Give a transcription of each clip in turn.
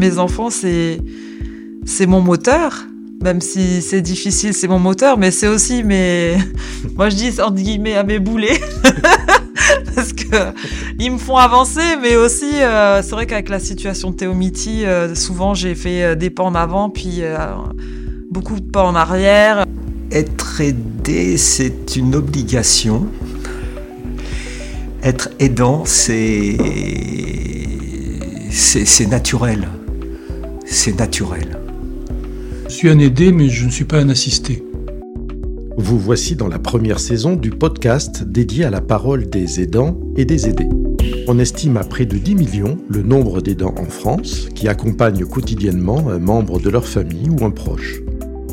mes enfants, c'est c'est mon moteur. Même si c'est difficile, c'est mon moteur, mais c'est aussi mes, moi je dis entre guillemets à mes boulets, parce que ils me font avancer, mais aussi euh, c'est vrai qu'avec la situation de Théomiti, euh, souvent j'ai fait euh, des pas en avant, puis beaucoup de pas en arrière. Être aidé, c'est une obligation. Être aidant, c'est c'est naturel. C'est naturel. Je suis un aidé, mais je ne suis pas un assisté. Vous voici dans la première saison du podcast dédié à la parole des aidants et des aidés. On estime à près de 10 millions le nombre d'aidants en France qui accompagnent quotidiennement un membre de leur famille ou un proche.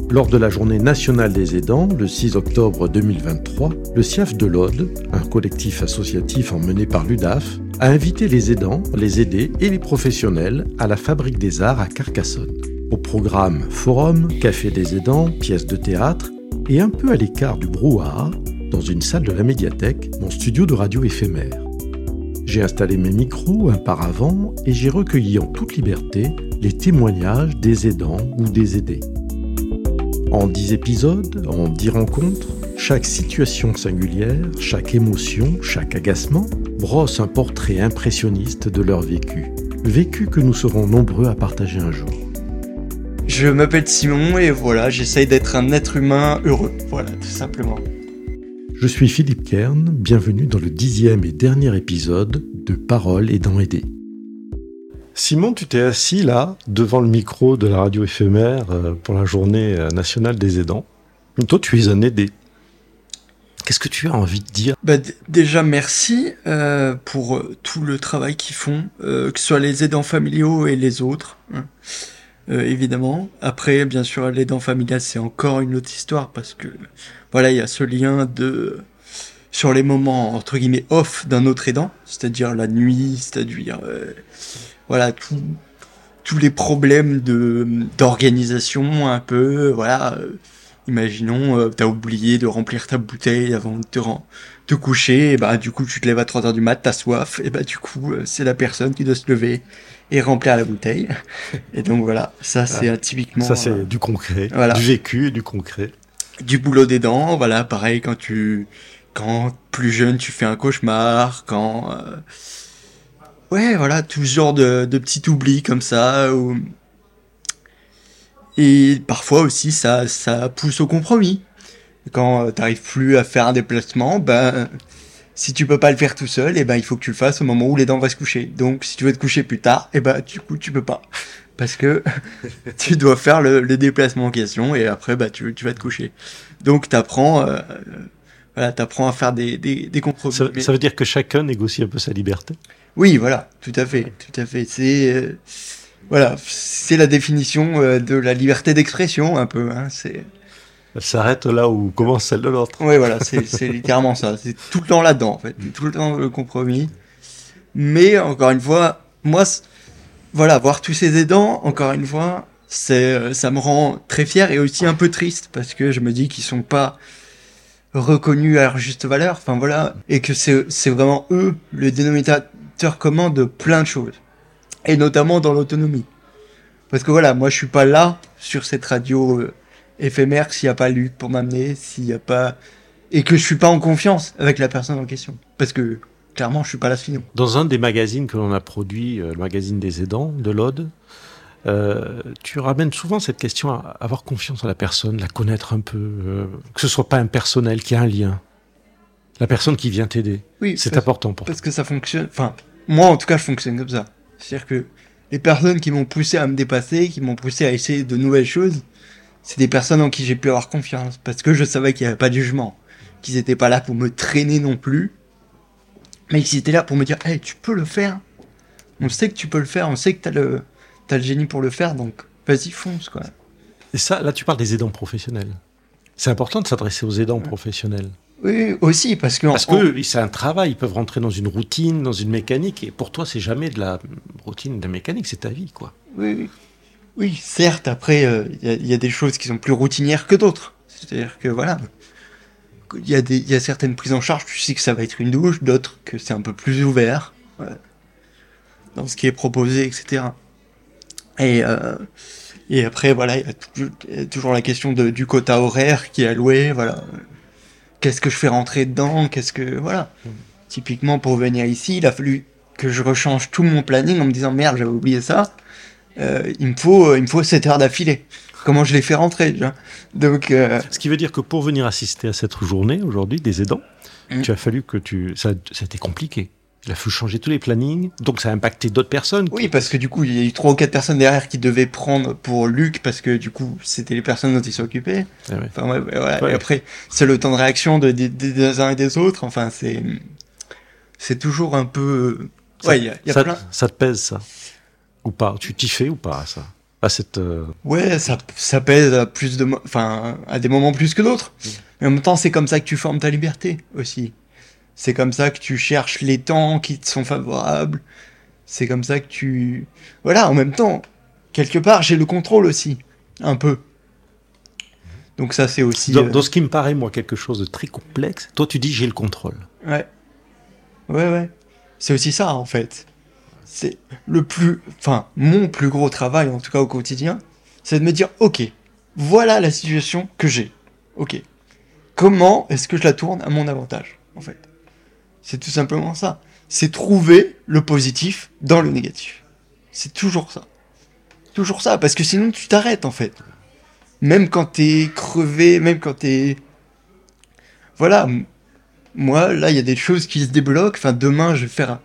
Lors de la journée nationale des aidants, le 6 octobre 2023, le CIAF de l'Aude, un collectif associatif emmené par l'UDAF, a invité les aidants, les aidés et les professionnels à la Fabrique des Arts à Carcassonne. Au programme forum, café des aidants, pièces de théâtre et un peu à l'écart du brouhaha, dans une salle de la médiathèque, mon studio de radio éphémère. J'ai installé mes micros un par avant et j'ai recueilli en toute liberté les témoignages des aidants ou des aidés. En dix épisodes, en dix rencontres, chaque situation singulière, chaque émotion, chaque agacement brosse un portrait impressionniste de leur vécu. Vécu que nous serons nombreux à partager un jour. Je m'appelle Simon et voilà, j'essaye d'être un être humain heureux. Voilà, tout simplement. Je suis Philippe Kern, bienvenue dans le dixième et dernier épisode de Parole aidant aider. Simon, tu t'es assis là, devant le micro de la radio éphémère euh, pour la journée euh, nationale des aidants. toi, tu es un aidé. Qu'est-ce que tu as envie de dire? Bah, Déjà, merci euh, pour tout le travail qu'ils font, que ce soit les aidants familiaux et les autres, hein. évidemment. Après, bien sûr, l'aidant familial, c'est encore une autre histoire parce que, voilà, il y a ce lien de sur les moments entre guillemets off d'un autre aidant, c'est-à-dire la nuit, c'est-à-dire voilà tous les problèmes de d'organisation un peu voilà euh, imaginons euh, t'as oublié de remplir ta bouteille avant de te, te coucher et bah du coup tu te lèves à 3 heures du mat t'as soif et bah du coup euh, c'est la personne qui doit se lever et remplir la bouteille. Et donc voilà ça c'est euh, typiquement ça c'est du concret du vécu et du concret. Du boulot des dents voilà pareil quand tu quand plus jeune tu fais un cauchemar quand Ouais, voilà, tout genre de, de petits oublis comme ça. Et parfois aussi, ça, ça pousse au compromis. Quand euh, t'arrives plus à faire un déplacement, ben, si tu peux pas le faire tout seul, et eh ben, il faut que tu le fasses au moment où les dents vont se coucher. Donc, si tu veux te coucher plus tard, et eh ben, du coup, tu peux pas. Parce que tu dois faire le, déplacement en question, et après, bah, tu, tu vas te coucher. Donc, t'apprends, euh, voilà, t'apprends à faire des, des, des compromis. ça veut dire que chacun négocie un peu sa liberté? Oui, voilà, tout à fait, tout à fait. C'est euh, voilà, c'est la définition euh, de la liberté d'expression un peu. Hein, c'est. Elle s'arrête là où commence celle de l'autre. Oui, voilà, c'est littéralement ça. C'est tout le temps là-dedans, en fait, tout le temps le compromis. Mais encore une fois, moi, voilà, voir tous ces aidants, encore une fois, c'est, euh, ça me rend très fier et aussi un peu triste parce que je me dis qu'ils sont pas reconnus à leur juste valeur. Enfin voilà, et que c'est vraiment eux le dénominateur commun de plein de choses. Et notamment dans l'autonomie. Parce que voilà, moi je suis pas là sur cette radio euh, éphémère s'il n'y a pas Luc pour m'amener, s'il n'y a pas. Et que je suis pas en confiance avec la personne en question. Parce que clairement, je suis pas là sinon. Dans un des magazines que l'on a produit, euh, le magazine des aidants de l'Aude, euh, tu ramènes souvent cette question à avoir confiance en la personne, la connaître un peu, que ce soit pas impersonnel, qu'il y ait un lien. La personne qui vient t'aider. Oui, c'est important pour Parce que ça fonctionne. Enfin, moi, en tout cas, je fonctionne comme ça. C'est-à-dire que les personnes qui m'ont poussé à me dépasser, qui m'ont poussé à essayer de nouvelles choses, c'est des personnes en qui j'ai pu avoir confiance. Parce que je savais qu'il n'y avait pas de jugement. Qu'ils n'étaient pas là pour me traîner non plus. Mais ils étaient là pour me dire, hey, tu peux le faire. On sait que tu peux le faire, on sait que tu as le, as le génie pour le faire, donc vas-y, fonce, quoi. Et ça, là, tu parles des aidants professionnels. C'est important de s'adresser aux aidants professionnels. Oui, aussi, parce que... Parce que c'est un travail, ils peuvent rentrer dans une routine, dans une mécanique, et pour toi, c'est jamais de la routine, de la mécanique, c'est ta vie, quoi. Oui, oui. certes, après, euh, il y, a des choses qui sont plus routinières que d'autres. C'est-à-dire que, voilà, il y, a y a certaines prises en charge, tu sais que ça va être une douche, d'autres que c'est un peu plus ouvert, dans ce qui est proposé, etc. Et, euh, et après, voilà, il y a toujours la question de, du quota horaire qui est alloué, voilà. Qu'est-ce que je fais rentrer dedans? Qu'est-ce que. Voilà. Typiquement, pour venir ici, il a fallu que je rechange tout mon planning en me disant merde, j'avais oublié ça. Euh, il, me faut, il me faut 7 heures d'affilée. Comment je les fais rentrer déjà Donc, euh, Ce qui veut dire que pour venir assister à cette journée aujourd'hui des aidants, Mm. tu as fallu que tu. Ça, ça a été compliqué. Il a fallu changer tous les plannings, donc ça a impacté d'autres personnes. oui, parce que du coup, il y a eu trois ou quatre personnes derrière qui devaient prendre pour Luc, parce que du coup, c'était les personnes dont il s'occupait. Ah ouais. Enfin, ouais, voilà. Ouais. Et après, c'est le temps de réaction de, des- uns et des autres. Enfin, c'est, c'est toujours un peu. Ça- y a, y a ça, plein. ça te pèse, ça? Ou pas? Tu t'y fais ou pas, ça? À cette. euh, Ouais, ça, ça pèse à plus de, enfin, à des moments plus que d'autres. Mais en même temps, c'est comme ça que tu formes ta liberté aussi. C'est comme ça que tu cherches les temps qui te sont favorables. C'est comme ça que tu, voilà, en même temps, quelque part, j'ai le contrôle aussi, un peu. Donc ça, c'est aussi. Dans, euh, dans ce qui me paraît, moi, quelque chose de très complexe, toi, tu dis j'ai le contrôle. Ouais. Ouais, ouais. C'est aussi ça, en fait. C'est le plus. Enfin, mon plus gros travail, en tout cas au quotidien, c'est de me dire ok, voilà la situation que j'ai. Ok. Comment est-ce que je la tourne à mon avantage, en fait? C'est tout simplement ça. C'est trouver le positif dans le négatif. C'est toujours ça. Toujours ça, parce que sinon tu t'arrêtes, en fait. Même quand t'es crevé, même quand t'es. Voilà, moi, là, il y a des choses qui se débloquent. Enfin, demain, je vais faire,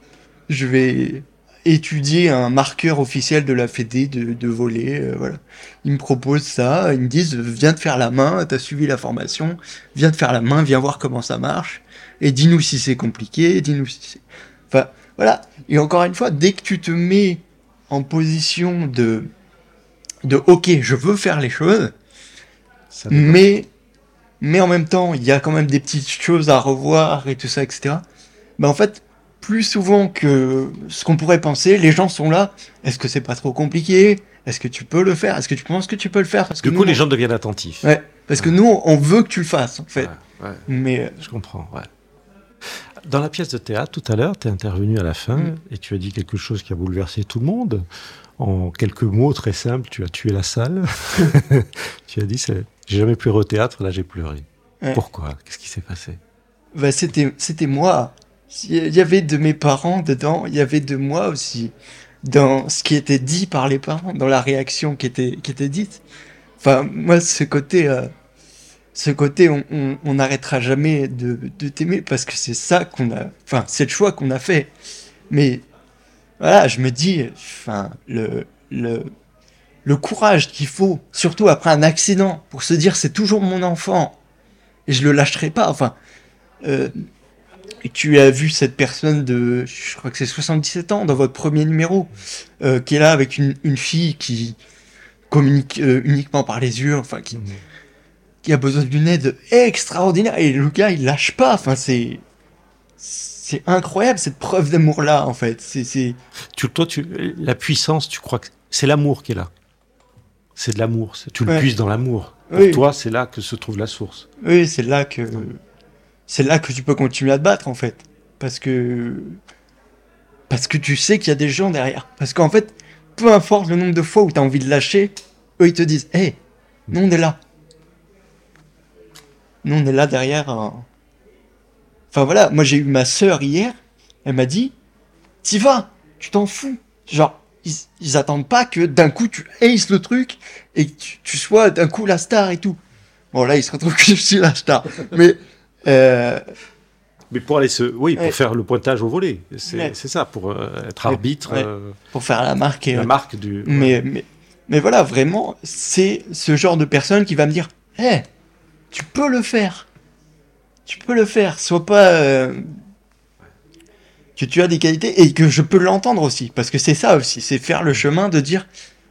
je vais étudier un marqueur officiel de la Fédé de, voler. euh, voilà. Ils me proposent ça. Ils me disent, viens de faire la main. T'as suivi la formation. Viens de faire la main. Viens voir comment ça marche. Et dis-nous si c'est compliqué. Dis-nous si c'est. Enfin, voilà. Et encore une fois, dès que tu te mets en position de, de, ok, je veux faire les choses, Ça mais, mais en même temps, il y a quand même des petites choses à revoir et tout ça, etc. Ben en fait, plus souvent que ce qu'on pourrait penser, les gens sont là. Est-ce que c'est pas trop compliqué? Est-ce que tu peux le faire? Est-ce que tu penses que tu peux le faire? Parce que Du coup, nous, les gens deviennent attentifs. Ouais, parce que nous, on veut que tu le fasses, en fait. Ouais, ouais. Mais euh, Je comprends, ouais. Dans la pièce de théâtre, tout à l'heure, tu es intervenu à la fin Mm. et tu as dit quelque chose qui a bouleversé tout le monde. En quelques mots très simples, tu as tué la salle. tu as dit, j'ai jamais pleuré au théâtre, là j'ai pleuré. Ouais. Pourquoi? Qu'est-ce qui s'est passé? Bah, c'était, c'était moi. Il y avait de mes parents dedans, il y avait de moi aussi. Dans ce qui était dit par les parents, dans la réaction qui était, qui était dite. Enfin, moi, ce côté, euh, ce côté, on, n'arrêtera jamais de, t'aimer parce que c'est ça qu'on a, enfin, c'est le choix qu'on a fait. Mais, voilà, je me dis, enfin, le, le, courage qu'il faut, surtout après un accident, pour se dire c'est toujours mon enfant et je le lâcherai pas. Enfin, euh, tu as vu cette personne de, je crois que c'est 77 ans dans votre premier numéro, euh, qui est là avec une, une fille qui communique euh, uniquement par les yeux, enfin qui, qui a besoin d'une aide extraordinaire et le gars il lâche pas. Enfin c'est c'est incroyable cette preuve d'amour là en fait. C'est c'est tu, Toi, tu, la puissance, tu crois que c'est l'amour qui est là C'est de l'amour. Tu le Ouais. puisses dans l'amour. Pour Oui. toi, c'est là que se trouve la source. Oui, c'est là que c'est là que tu peux continuer à te battre en fait, parce que parce que tu sais qu'il y a des gens derrière. Parce qu'en fait, peu importe le nombre de fois où tu as envie de lâcher, eux ils te disent "Hey, nous on est là. Nous on est là derrière." un- Enfin voilà, moi j'ai eu ma sœur hier, elle m'a dit "T'y vas, tu t'en fous." Genre ils, ils attendent pas que d'un coup tu aces le truc et que tu, tu sois d'un coup la star et tout. Bon là, il se retrouve que je suis la star. Mais euh, Mais pour aller se, oui, pour Ouais. faire le pointage au volet, c'est Ouais. ça, pour euh, être arbitre, Ouais. euh, pour faire la marque et la marque du. Mais, mais, mais voilà, vraiment, c'est ce genre de personne qui va me dire Hé, tu peux le faire. Tu peux le faire. Sois pas. euh, que tu as des qualités et que je peux l'entendre aussi. Parce que c'est ça aussi. C'est faire le chemin de dire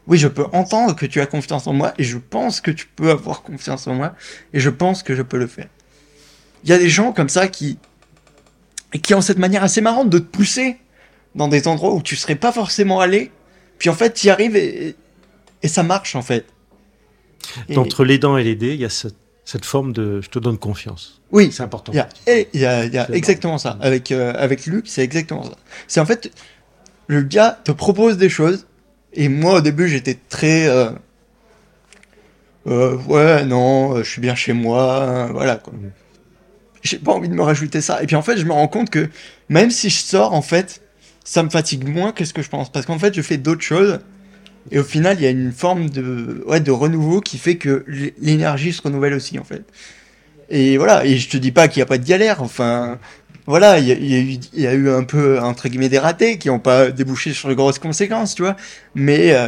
Oui, je peux entendre que tu as confiance en moi et je pense que tu peux avoir confiance en moi et je pense que je peux le faire. Il y a des gens comme ça qui. qui ont cette manière assez marrante de te pousser dans des endroits où tu serais pas forcément allé. Puis en fait, tu y arrives et, ça marche en fait. Entre les dents et les dés, il y a cette, cette forme de je te donne confiance. oui, C'est important. il y a, y a, y a exactement ça. Avec, euh, avec Luc, c'est exactement ça. C'est en fait, le gars te propose des choses Et moi, au début, j'étais très. euh, euh, ouais, non, je suis bien chez moi, euh, voilà quoi. Mhm. J'ai pas envie de me rajouter ça. Et puis en fait, je me rends compte que même si je sors, en fait, ça me fatigue moins que ce que je pense. Parce qu'en fait, je fais d'autres choses. Et au final, il y a une forme de, ouais, de renouveau qui fait que l'énergie se renouvelle aussi, en fait. Et voilà, et je te dis pas qu'il n'y a pas de galère, enfin, voilà, il y, a- y eu- il y a eu un peu, entre guillemets, des ratés qui n'ont pas débouché sur de grosses conséquences, tu vois. Mais euh,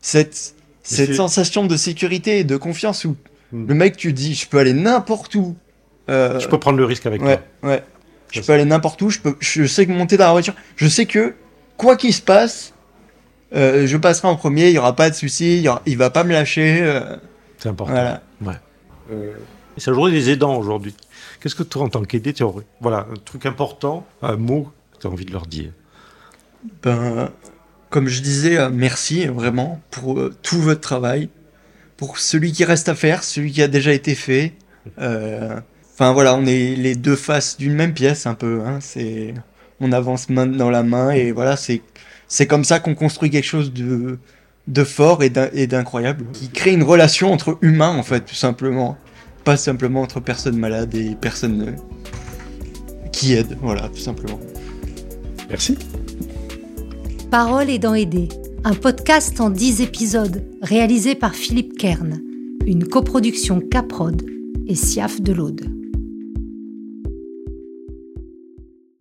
cette, cette sensation de sécurité et de confiance où Mm. le mec, tu dis, je peux aller n'importe où. euh, Je peux prendre le risque avec Ouais, toi. ouais. Je peux aller n'importe où, je, peux, je sais que monter dans la voiture, je sais que quoi qu'il se passe, euh, je passerai en premier, il n'y aura pas de souci, il, y aura- il va pas me lâcher. euh, C'est important. voilà. C'est la journée des aidants aujourd'hui. Qu'est-ce que toi, en tant qu'aidé, tu aurais Voilà, un truc important, un mot que tu as envie de leur dire? Ben, comme je disais, euh, merci vraiment pour euh, tout votre travail, pour celui qui reste à faire, celui qui a déjà été fait. Euh, Enfin voilà, on est les deux faces d'une même pièce un peu. Hein, c'est, on avance main dans la main et voilà, c'est c'est comme ça qu'on construit quelque chose de de fort et d'in- et d'incroyable, qui crée une relation entre humains en fait, tout simplement, pas simplement entre personnes malades et personnes euh, qui aident, voilà, tout simplement. Merci. Parole aidant aidé, un podcast en 10 épisodes réalisé par Philippe Kern, une coproduction Caprod et Siaf de l'Aude.